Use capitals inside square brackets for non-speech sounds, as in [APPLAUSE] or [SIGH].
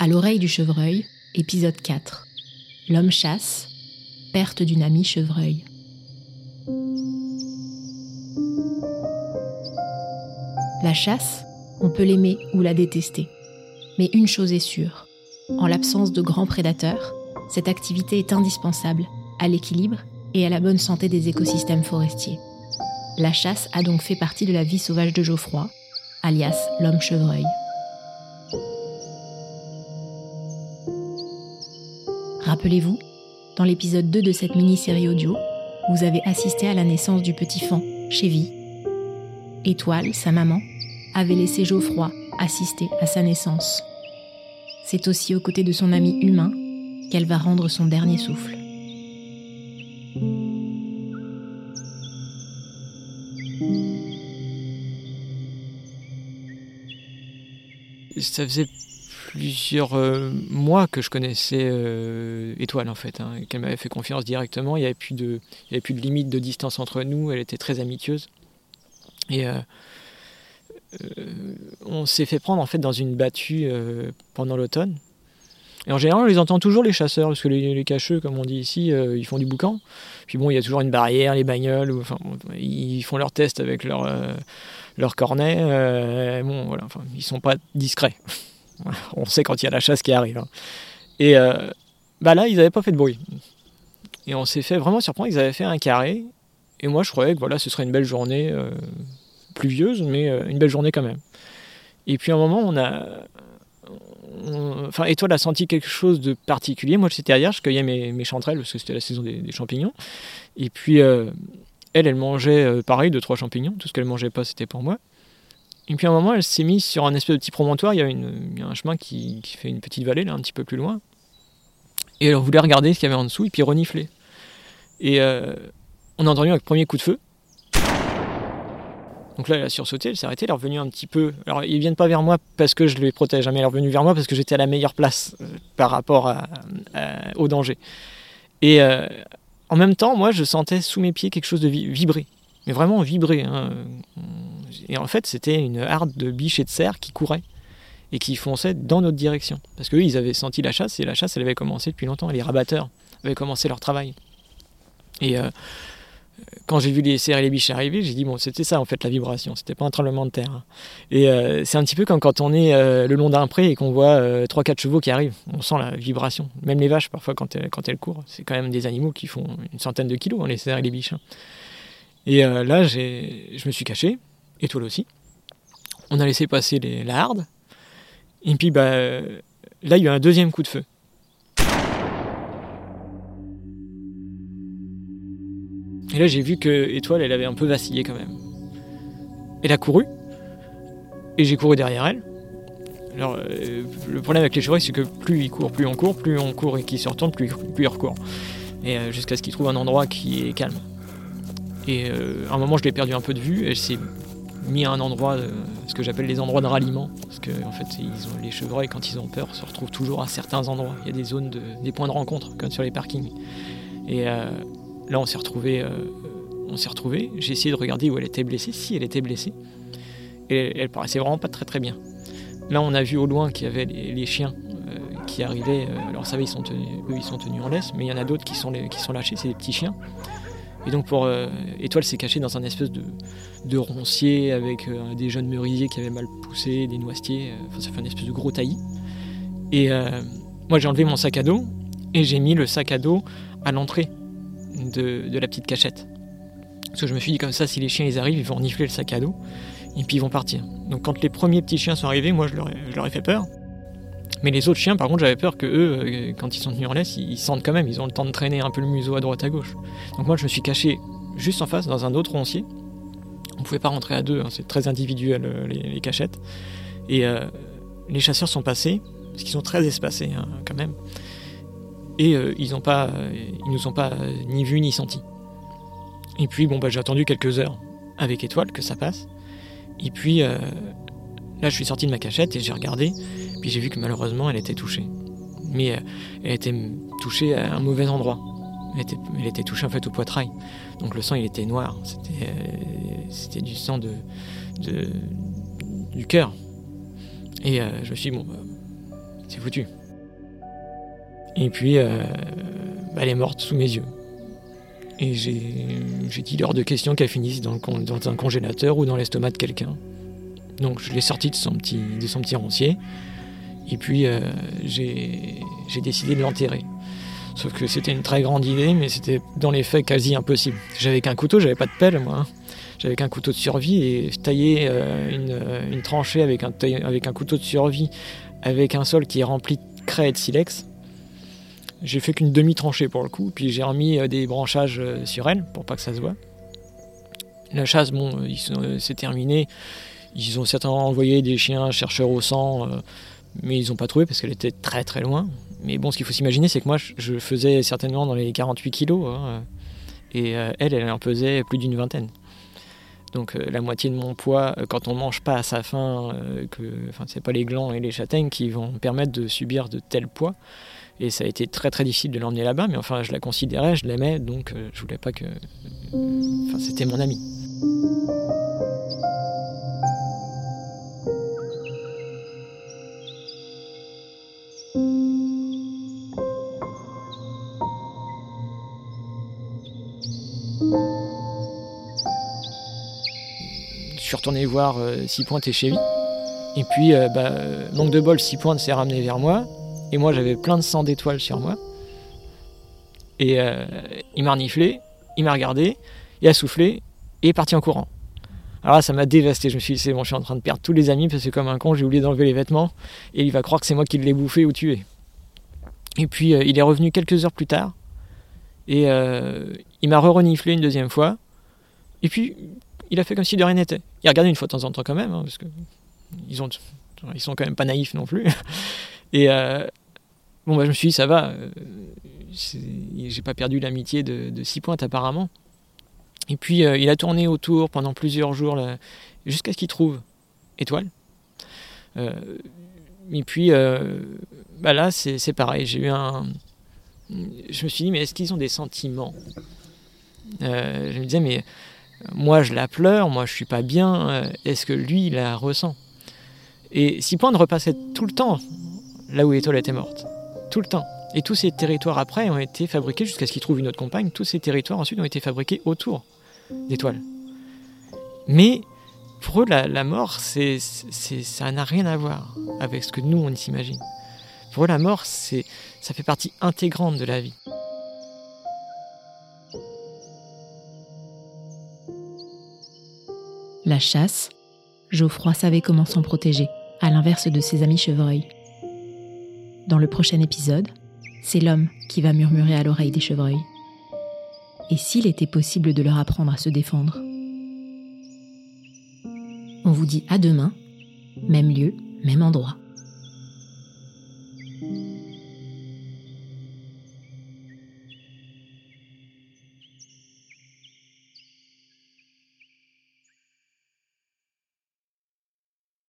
À l'oreille du chevreuil, épisode 4. L'homme chasse, perte d'une amie chevreuil. La chasse, on peut l'aimer ou la détester. Mais une chose est sûre, en l'absence de grands prédateurs, cette activité est indispensable à l'équilibre et à la bonne santé des écosystèmes forestiers. La chasse a donc fait partie de la vie sauvage de Geoffroy, alias l'homme chevreuil. Rappelez-vous, dans l'épisode 2 de cette mini-série audio, vous avez assisté à la naissance du petit Fan, Chevy. Étoile, sa maman, avait laissé Geoffroy assister à sa naissance. C'est aussi aux côtés de son ami humain qu'elle va rendre son dernier souffle. Ça faisait plusieurs euh, mois que je connaissais euh, Étoile en fait, hein, qu'elle m'avait fait confiance directement. Il n'y avait, plus de, limite de distance entre nous, elle était très amicieuse. Et euh, on s'est fait prendre en fait dans une battue pendant l'automne. Et en général, on les entend toujours les chasseurs, parce que les, cacheux, comme on dit ici, ils font du boucan. Puis bon, il y a toujours une barrière, les bagnoles, enfin, ils font leurs tests avec leur, leur cornet. bon, voilà, enfin, ils sont pas discrets. [LAUGHS] On sait quand il y a la chasse qui arrive. Hein. Et euh, bah là, ils n'avaient pas fait de bruit. Et on s'est fait vraiment surprendre, ils avaient fait un carré. Et moi, je croyais que voilà, ce serait une belle journée euh, pluvieuse, mais euh, une belle journée quand même. Et puis à un moment, on a. Enfin, Étoile a senti quelque chose de particulier. Moi, j'étais ailleurs, je cueillais mes, mes, chanterelles parce que c'était la saison des, champignons. Et puis, elle, elle mangeait pareil, deux, trois champignons. Tout ce qu'elle mangeait pas, c'était pour moi. Et puis à un moment, elle s'est mise sur un espèce de petit promontoire. Il y a, une, un chemin qui, fait une petite vallée, là, un petit peu plus loin. Et elle voulait regarder ce qu'il y avait en dessous et puis renifler. Et euh, on a entendu un premier coup de feu. Donc là, elle a sursauté, elle s'est arrêtée, elle est revenue un petit peu. Alors, ils viennent pas vers moi parce que je les protège, mais elle est revenue vers moi parce que j'étais à la meilleure place euh, par rapport au danger. Et euh, en même temps, moi, je sentais sous mes pieds quelque chose de vibrer. Mais vraiment vibrer. Hein. Et en fait, c'était une harde de biches et de cerfs qui couraient et qui fonçaient dans notre direction. Parce qu'eux, ils avaient senti la chasse et la chasse, elle avait commencé depuis longtemps. Les rabatteurs avaient commencé leur travail. Et euh, quand j'ai vu les cerfs et les biches arriver, j'ai dit, bon, c'était ça en fait la vibration, c'était pas un tremblement de terre. Et euh, c'est un petit peu comme quand on est euh, le long d'un pré et qu'on voit 3-4 chevaux qui arrivent, on sent la vibration. Même les vaches, parfois, quand elles, quand elles courent, c'est quand même des animaux qui font une centaine de kilos, hein, les cerfs et les biches. Hein. Et là, je me suis caché, Étoile aussi. On a laissé passer les, la harde. Et puis bah, là, il y a eu un deuxième coup de feu. Et là, j'ai vu que Étoile, elle avait un peu vacillé quand même. Elle a couru. Et j'ai couru derrière elle. Alors, euh, le problème avec les chevreuils, c'est que plus ils courent, plus on court, plus on court et qu'ils se retournent, plus, plus ils recourent. Et euh, jusqu'à ce qu'ils trouvent un endroit qui est calme. Et euh, à un moment, je l'ai perdu un peu de vue. Elle s'est mis à un endroit, euh, ce que j'appelle les endroits de ralliement, parce que en fait, ils ont, les chevreuils, quand ils ont peur, se retrouvent toujours à certains endroits. Il y a des zones, de, des points de rencontre, comme sur les parkings. Et euh, là, on s'est retrouvé, euh, on s'est retrouvé. J'ai essayé de regarder où elle était blessée, si elle était blessée, et elle, paraissait vraiment pas très très bien. Là, on a vu au loin qu'il y avait les, chiens qui arrivaient. alors, ça va, ils sont tenus, eux, ils sont tenus en laisse, mais il y en a d'autres qui qui sont lâchés, c'est des petits chiens. Et donc pour euh, Étoile s'est cachée dans un espèce de, de roncier avec euh, des jeunes merisiers qui avaient mal poussé, des noisetiers, euh, enfin ça fait un espèce de gros taillis. Et moi j'ai enlevé mon sac à dos et j'ai mis le sac à dos à l'entrée de, de, la petite cachette. Parce que je me suis dit comme ça, si les chiens ils arrivent, ils vont renifler le sac à dos et puis ils vont partir. Donc quand les premiers petits chiens sont arrivés, moi je leur ai fait peur. Mais les autres chiens, par contre, j'avais peur que eux, euh, quand ils sont tenus en laisse, ils sentent quand même, ils ont le temps de traîner un peu le museau à droite à gauche. Donc moi, je me suis caché juste en face, dans un autre roncier. On pouvait pas rentrer à deux, hein, c'est très individuel euh, les, cachettes. Et euh, les chasseurs sont passés, parce qu'ils sont très espacés hein, quand même. Et ils ont pas, ils nous ont pas ni vus ni sentis. Et puis bon bah j'ai attendu quelques heures avec Étoile que ça passe. Et puis là je suis sorti de ma cachette et j'ai regardé puis j'ai vu que malheureusement, elle était touchée. Mais euh, elle était touchée à un mauvais endroit. Elle était, touchée en fait au poitrail. Donc le sang, il était noir. C'était, euh, c'était du sang de, du cœur. Et euh, je me suis dit, bon, bah, c'est foutu. Et puis, elle est morte sous mes yeux. Et j'ai dit hors de question qu'elle finisse dans, un congélateur ou dans l'estomac de quelqu'un. Donc je l'ai sortie de son petit, de son petit roncier. Et puis euh, j'ai décidé de l'enterrer. Sauf que c'était une très grande idée, mais c'était dans les faits quasi impossible. J'avais qu'un couteau, j'avais pas de pelle moi. Hein. J'avais qu'un couteau de survie et tailler euh, une, tranchée avec un, couteau de survie avec un sol qui est rempli de craie et de silex. J'ai fait qu'une demi-tranchée pour le coup, puis j'ai remis euh, des branchages euh, sur elle pour pas que ça se voit. La chasse, bon, c'est terminé. Ils ont certainement envoyé des chiens chercheurs au sang, mais ils n'ont pas trouvé parce qu'elle était très très loin. Mais bon, ce qu'il faut s'imaginer, c'est que moi, je faisais certainement dans les 48 kilos, hein, et elle, elle en pesait plus d'une vingtaine. Donc euh, la moitié de mon poids, euh, quand on mange pas à sa faim, euh, que, enfin c'est pas les glands et les châtaignes qui vont permettre de subir de tels poids. Et ça a été très très difficile de l'emmener là-bas, mais enfin je la considérais, je l'aimais, donc je voulais pas que, enfin c'était mon ami. Suis retourné voir euh, Six Pointes et Chevy. Et puis, euh, bah, manque de bol, Six Pointes s'est ramené vers moi. Et moi, j'avais plein de sang d'étoiles sur moi. Et euh, il m'a reniflé, il m'a regardé, il a soufflé et est parti en courant. Alors là, ça m'a dévasté. Je me suis dit, c'est bon, je suis en train de perdre tous les amis parce que, comme un con, j'ai oublié d'enlever les vêtements et il va croire que c'est moi qui l'ai bouffé ou tué. Et puis, il est revenu quelques heures plus tard et il m'a re-reniflé une deuxième fois. Et puis, il a fait comme si de rien n'était. Il regardait une fois de temps en temps quand même, hein, parce que ils, ont, ils sont quand même pas naïfs non plus. [LAUGHS] Et euh, bon, bah, je me suis dit, ça va, euh, j'ai pas perdu l'amitié de, de six pointes apparemment. Et puis euh, il a tourné autour pendant plusieurs jours jusqu'à ce qu'il trouve étoile. et puis bah là, c'est pareil. J'ai eu un. Je me suis dit, mais est-ce qu'ils ont des sentiments? Je me disais, mais moi je la pleure, moi je suis pas bien, euh, est-ce que lui il la ressent? Et Six-Pointes repassait tout le temps là où Étoile était morte. Tout le temps. Et tous ces territoires après ont été fabriqués jusqu'à ce qu'il trouve une autre compagne. Tous ces territoires ensuite ont été fabriqués autour d'Étoile. Mais pour eux, la, mort, ça n'a rien à voir avec ce que nous on s'imagine. Pour eux, la mort, ça fait partie intégrante de la vie. La chasse, Geoffroy savait comment s'en protéger, à l'inverse de ses amis chevreuils. Dans le prochain épisode, c'est l'homme qui va murmurer à l'oreille des chevreuils. Et s'il était possible de leur apprendre à se défendre? On vous dit à demain, même lieu, même endroit.